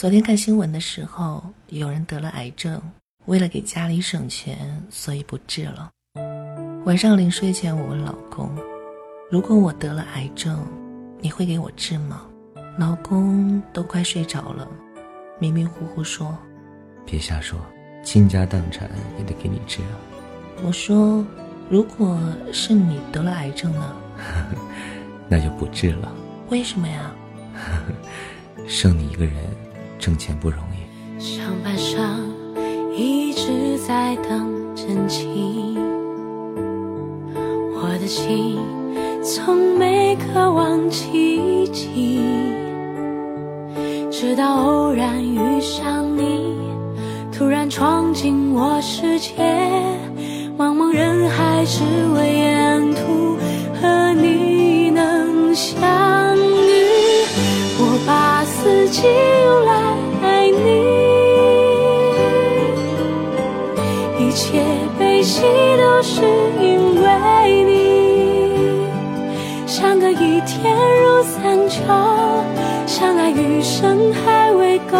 昨天看新闻的时候，有人得了癌症，为了给家里省钱，所以不治了。晚上临睡前，我问老公：“如果我得了癌症，你会给我治吗？”老公都快睡着了，迷迷糊糊说：“别瞎说，倾家荡产也得给你治啊。”我说：“如果是你得了癌症呢？”那就不治了。为什么呀？剩你一个人，挣钱不容易。上半生一直在等真情，我的心从没渴望奇迹，直到偶然遇上你，突然闯进我世界，茫茫人海只为沿途和你能相遇。我把四季一切悲喜都是因为你。相隔一天如三秋，相爱余生还未够，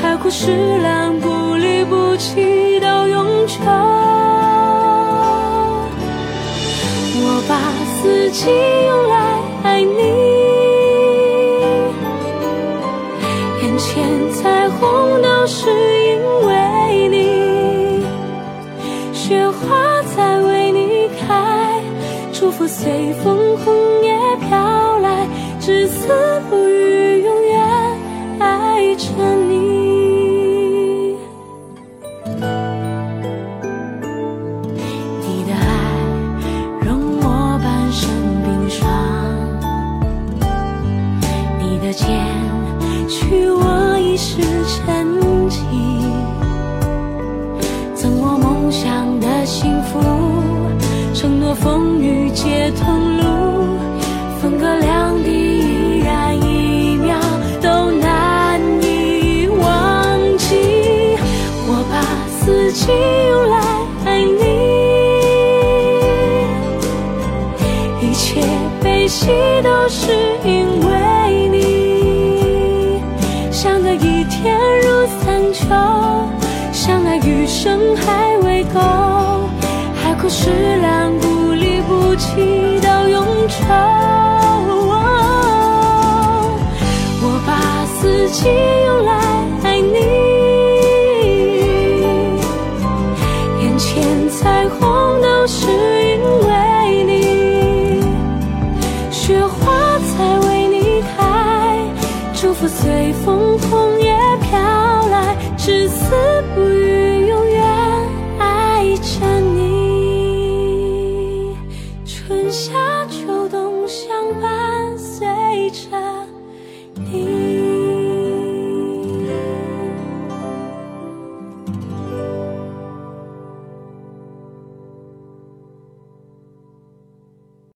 海枯石烂不离不弃到永久。我把四季用来爱你。眼前彩虹都是雪花在为你开，祝福随风红叶飘来，至死不风雨皆同路，分隔两地依然一秒都难以忘记。我把四季用来爱你，一切悲喜都是因为你。相隔一天如三秋，相爱余生还未够，海枯石烂不弃到永久。我把四季用来爱你，眼前彩虹都是因为你，雪花才为你开，祝福随风红叶飘来，至死不渝，山。